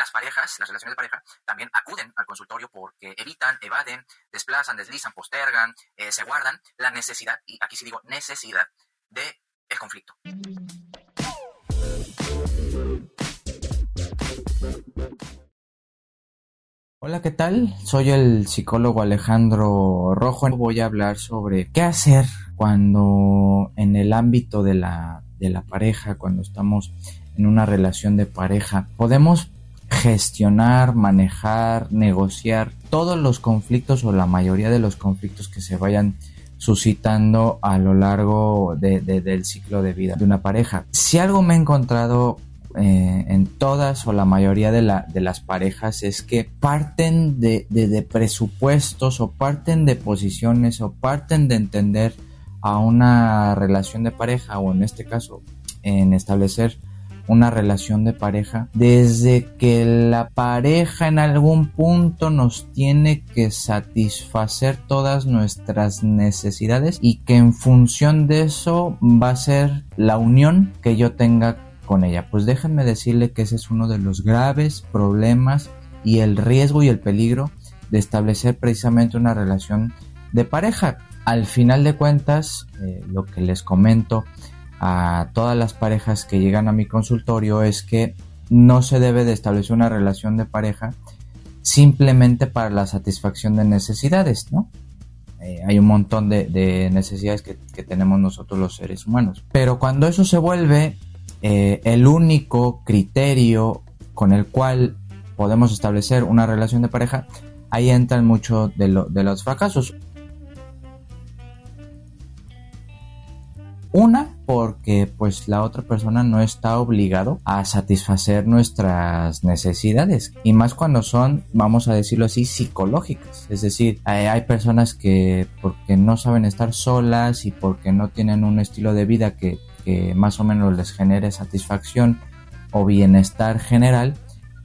las parejas, las relaciones de pareja, también acuden al consultorio porque evitan, evaden, desplazan, deslizan, postergan, eh, se guardan la necesidad, y aquí sí digo necesidad, de el conflicto. Hola, ¿qué tal? Soy el psicólogo Alejandro Rojo. Voy a hablar sobre qué hacer cuando en el ámbito de la, de la pareja, cuando estamos en una relación de pareja, podemos gestionar, manejar, negociar todos los conflictos o la mayoría de los conflictos que se vayan suscitando a lo largo del ciclo de vida de una pareja. Si algo me he encontrado eh, en todas o la mayoría de, las parejas es que parten de, de, presupuestos o parten de posiciones o parten de entender a una relación de pareja o en este caso en establecer una relación de pareja desde que la pareja en algún punto nos tiene que satisfacer todas nuestras necesidades y que en función de eso va a ser la unión que yo tenga con ella. Pues déjenme decirle que ese es uno de los graves problemas y el riesgo y el peligro de establecer precisamente una relación de pareja. Al final de cuentas, eh, lo que les comento a todas las parejas que llegan a mi consultorio es que no se debe de establecer una relación de pareja simplemente para la satisfacción de necesidades, ¿no? Eh, hay un montón de, necesidades que, tenemos nosotros los seres humanos. Pero cuando eso se vuelve eh, el único criterio con el cual podemos establecer una relación de pareja, ahí entran muchos de, de los fracasos. Una, porque pues la otra persona no está obligado a satisfacer nuestras necesidades y más cuando son, vamos a decirlo así, psicológicas. Es decir, hay personas que porque no saben estar solas y porque no tienen un estilo de vida que, que más o menos les genere satisfacción o bienestar general,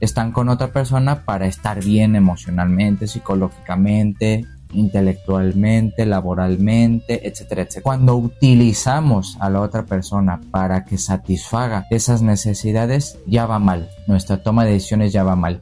están con otra persona para estar bien emocionalmente, psicológicamente, intelectualmente, laboralmente, etcétera, etcétera. Cuando utilizamos a la otra persona para que satisfaga esas necesidades, ya va mal. Nuestra toma de decisiones ya va mal.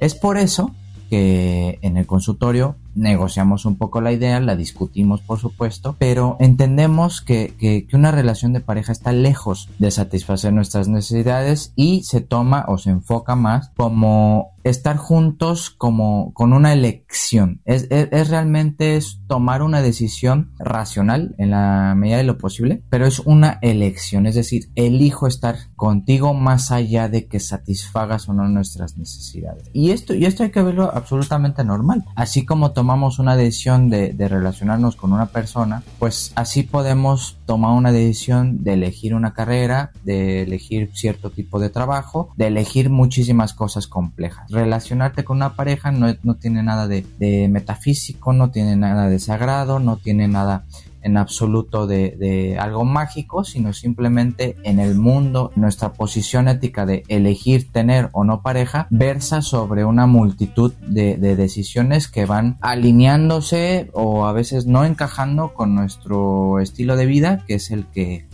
Es por eso que en el consultorio negociamos un poco la idea, la discutimos por supuesto, pero entendemos que, que, una relación de pareja está lejos de satisfacer nuestras necesidades y se toma o se enfoca más como estar juntos como con una elección. Es, es, realmente es tomar una decisión racional en la medida de lo posible, pero es una elección. Es decir, elijo estar contigo más allá de que satisfagas o no nuestras necesidades. Y esto, y esto hay que verlo absolutamente normal. Así como tomamos una decisión de, de relacionarnos con una persona, pues así podemos tomar una decisión de elegir una carrera, de elegir cierto tipo de trabajo, de elegir muchísimas cosas complejas. Relacionarte con una pareja no, no tiene nada de, metafísico, no tiene nada de sagrado, no tiene nada en absoluto de, algo mágico, sino simplemente en el mundo, nuestra posición ética de elegir tener o no pareja versa sobre una multitud de, de, decisiones que van alineándose o a veces no encajando con nuestro estilo de vida, que es el que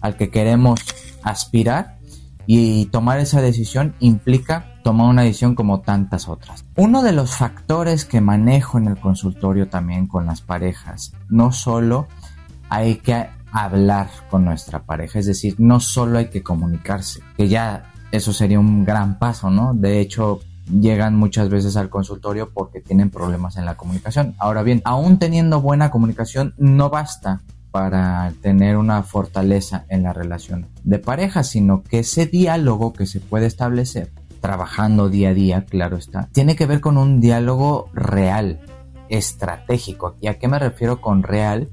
al que queremos aspirar. Y tomar esa decisión implica tomar una decisión como tantas otras. Uno de los factores que manejo en el consultorio también con las parejas, no solo hay que hablar con nuestra pareja, es decir, no solo hay que comunicarse, que ya eso sería un gran paso, ¿no? De hecho, llegan muchas veces al consultorio porque tienen problemas en la comunicación. Ahora bien, aún teniendo buena comunicación, no basta para tener una fortaleza en la relación de pareja, sino que ese diálogo que se puede establecer trabajando día a día, claro está, tiene que ver con un diálogo real, estratégico. ¿Y a qué me refiero con real?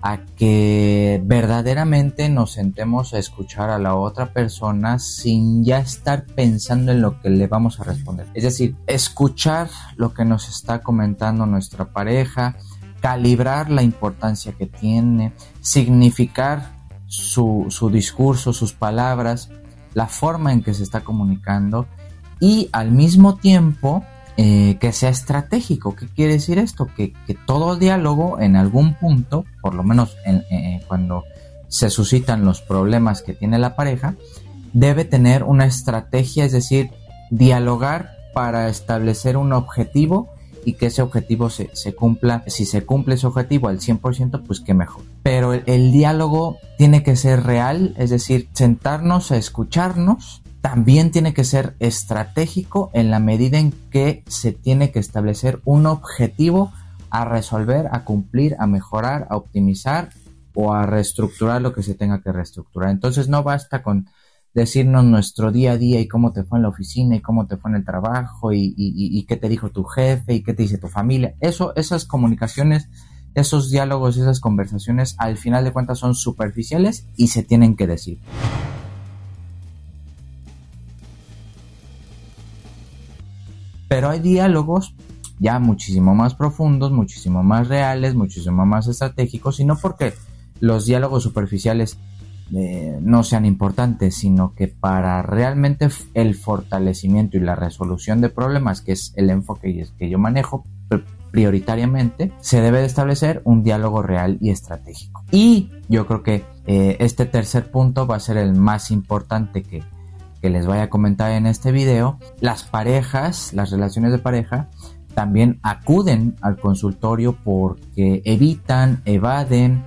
A que verdaderamente nos sentemos a escuchar a la otra persona sin ya estar pensando en lo que le vamos a responder. Es decir, escuchar lo que nos está comentando nuestra pareja, calibrar la importancia que tiene, significar su, su discurso, sus palabras, la forma en que se está comunicando y al mismo tiempo eh, que sea estratégico. ¿Qué quiere decir esto? Que, todo diálogo en algún punto, por lo menos eh, cuando se suscitan los problemas que tiene la pareja, debe tener una estrategia, es decir, dialogar para establecer un objetivo y que ese objetivo se, cumpla. Si se cumple ese objetivo al 100%, pues qué mejor. Pero el, diálogo tiene que ser real, es decir, sentarnos a escucharnos. También tiene que ser estratégico en la medida en que se tiene que establecer un objetivo a resolver, a cumplir, a mejorar, a optimizar o a reestructurar lo que se tenga que reestructurar. Entonces no basta con decirnos nuestro día a día y cómo te fue en la oficina y cómo te fue en el trabajo y, qué te dijo tu jefe y qué te dice tu familia. Eso, esas comunicaciones, esos diálogos, esas conversaciones, al final de cuentas son superficiales y se tienen que decir. Pero hay diálogos ya muchísimo más profundos, muchísimo más reales, muchísimo más estratégicos, y no porque los diálogos superficiales eh, no sean importantes, sino que para realmente el fortalecimiento y la resolución de problemas, que es el enfoque que yo manejo prioritariamente, se debe de establecer un diálogo real y estratégico. Y yo creo que eh, este tercer punto va a ser el más importante que, que les voy a comentar en este video. Las parejas, las relaciones de pareja, también acuden al consultorio porque evitan, evaden,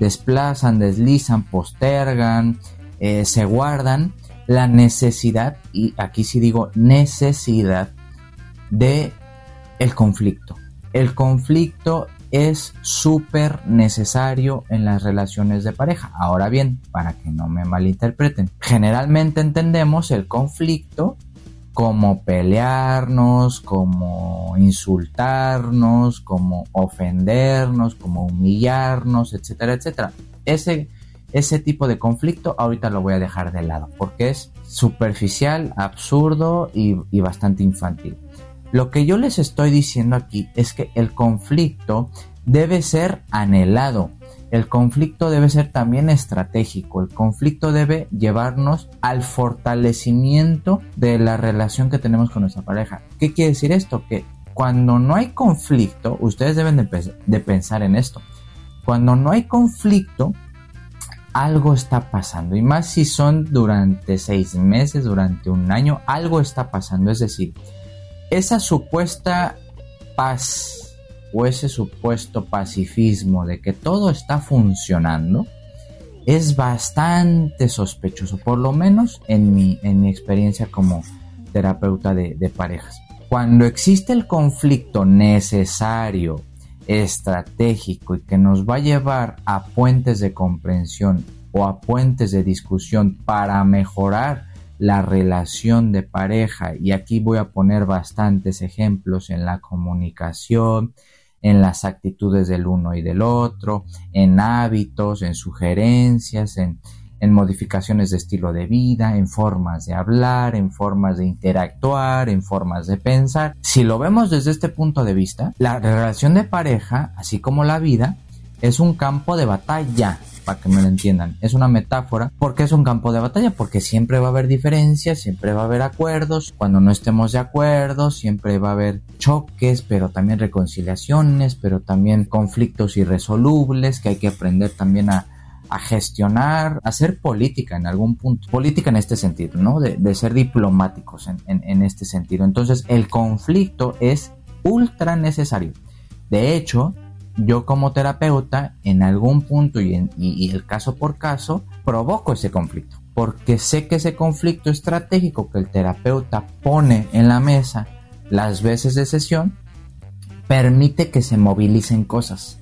desplazan, deslizan, postergan, eh, se guardan la necesidad, y aquí sí digo necesidad, de el conflicto. El conflicto es súper necesario en las relaciones de pareja. Ahora bien, para que no me malinterpreten, generalmente entendemos el conflicto como pelearnos, como insultarnos, como ofendernos, como humillarnos, etcétera, etcétera. Ese, ese tipo de conflicto ahorita lo voy a dejar de lado porque es superficial, absurdo y, y bastante infantil. Lo que yo les estoy diciendo aquí es que el conflicto debe ser anhelado, el conflicto debe ser también estratégico, el conflicto debe llevarnos al fortalecimiento de la relación que tenemos con nuestra pareja. ¿Qué quiere decir esto? Que cuando no hay conflicto, ustedes deben de, pensar en esto, cuando no hay conflicto, algo está pasando. Y más si son durante seis meses, durante un año, algo está pasando. Es decir, esa supuesta paz o ese supuesto pacifismo de que todo está funcionando es bastante sospechoso, por lo menos en mi, en mi experiencia como terapeuta de, de parejas. Cuando existe el conflicto necesario, estratégico y que nos va a llevar a puentes de comprensión o a puentes de discusión para mejorar la relación de pareja, y aquí voy a poner bastantes ejemplos en la comunicación, en las actitudes del uno y del otro, en hábitos, en sugerencias, en, modificaciones de estilo de vida, en formas de hablar, en formas de interactuar, en formas de pensar. Si lo vemos desde este punto de vista, la relación de pareja, así como la vida, es un campo de batalla para que me lo entiendan. Es una metáfora porque es un campo de batalla, porque siempre va a haber diferencias, siempre va a haber acuerdos, cuando no estemos de acuerdo, siempre va a haber choques, pero también reconciliaciones, pero también conflictos irresolubles que hay que aprender también a, gestionar, a hacer política en algún punto. Política en este sentido, ¿no? De, ser diplomáticos en este sentido. Entonces, el conflicto es ultra necesario. De hecho, yo como terapeuta en algún punto y, el caso por caso provoco ese conflicto. Porque sé que ese conflicto estratégico que el terapeuta pone en la mesa las veces de sesión permite que se movilicen cosas.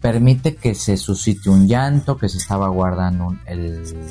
Permite que se suscite un llanto que se estaba guardando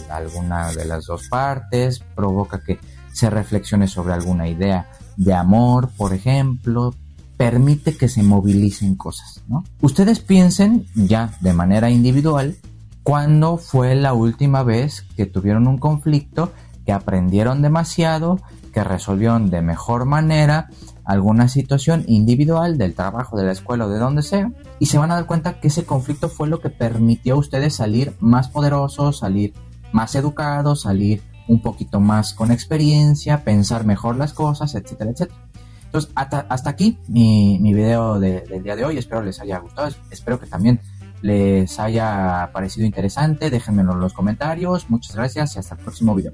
alguna de las dos partes provoca que se reflexione sobre alguna idea de amor por ejemplo permite que se movilicen cosas, ¿no? Ustedes piensen ya de manera individual cuándo fue la última vez que tuvieron un conflicto, que aprendieron demasiado, que resolvieron de mejor manera alguna situación individual del trabajo, de la escuela o de donde sea, y se van a dar cuenta que ese conflicto fue lo que permitió a ustedes salir más poderosos, salir más educados, salir un poquito más con experiencia, pensar mejor las cosas, etcétera, etcétera. Entonces, hasta, hasta aquí mi, mi video de, del día de hoy. Espero les haya gustado. Espero que también les haya parecido interesante. Déjenmelo en los comentarios. Muchas gracias y hasta el próximo video.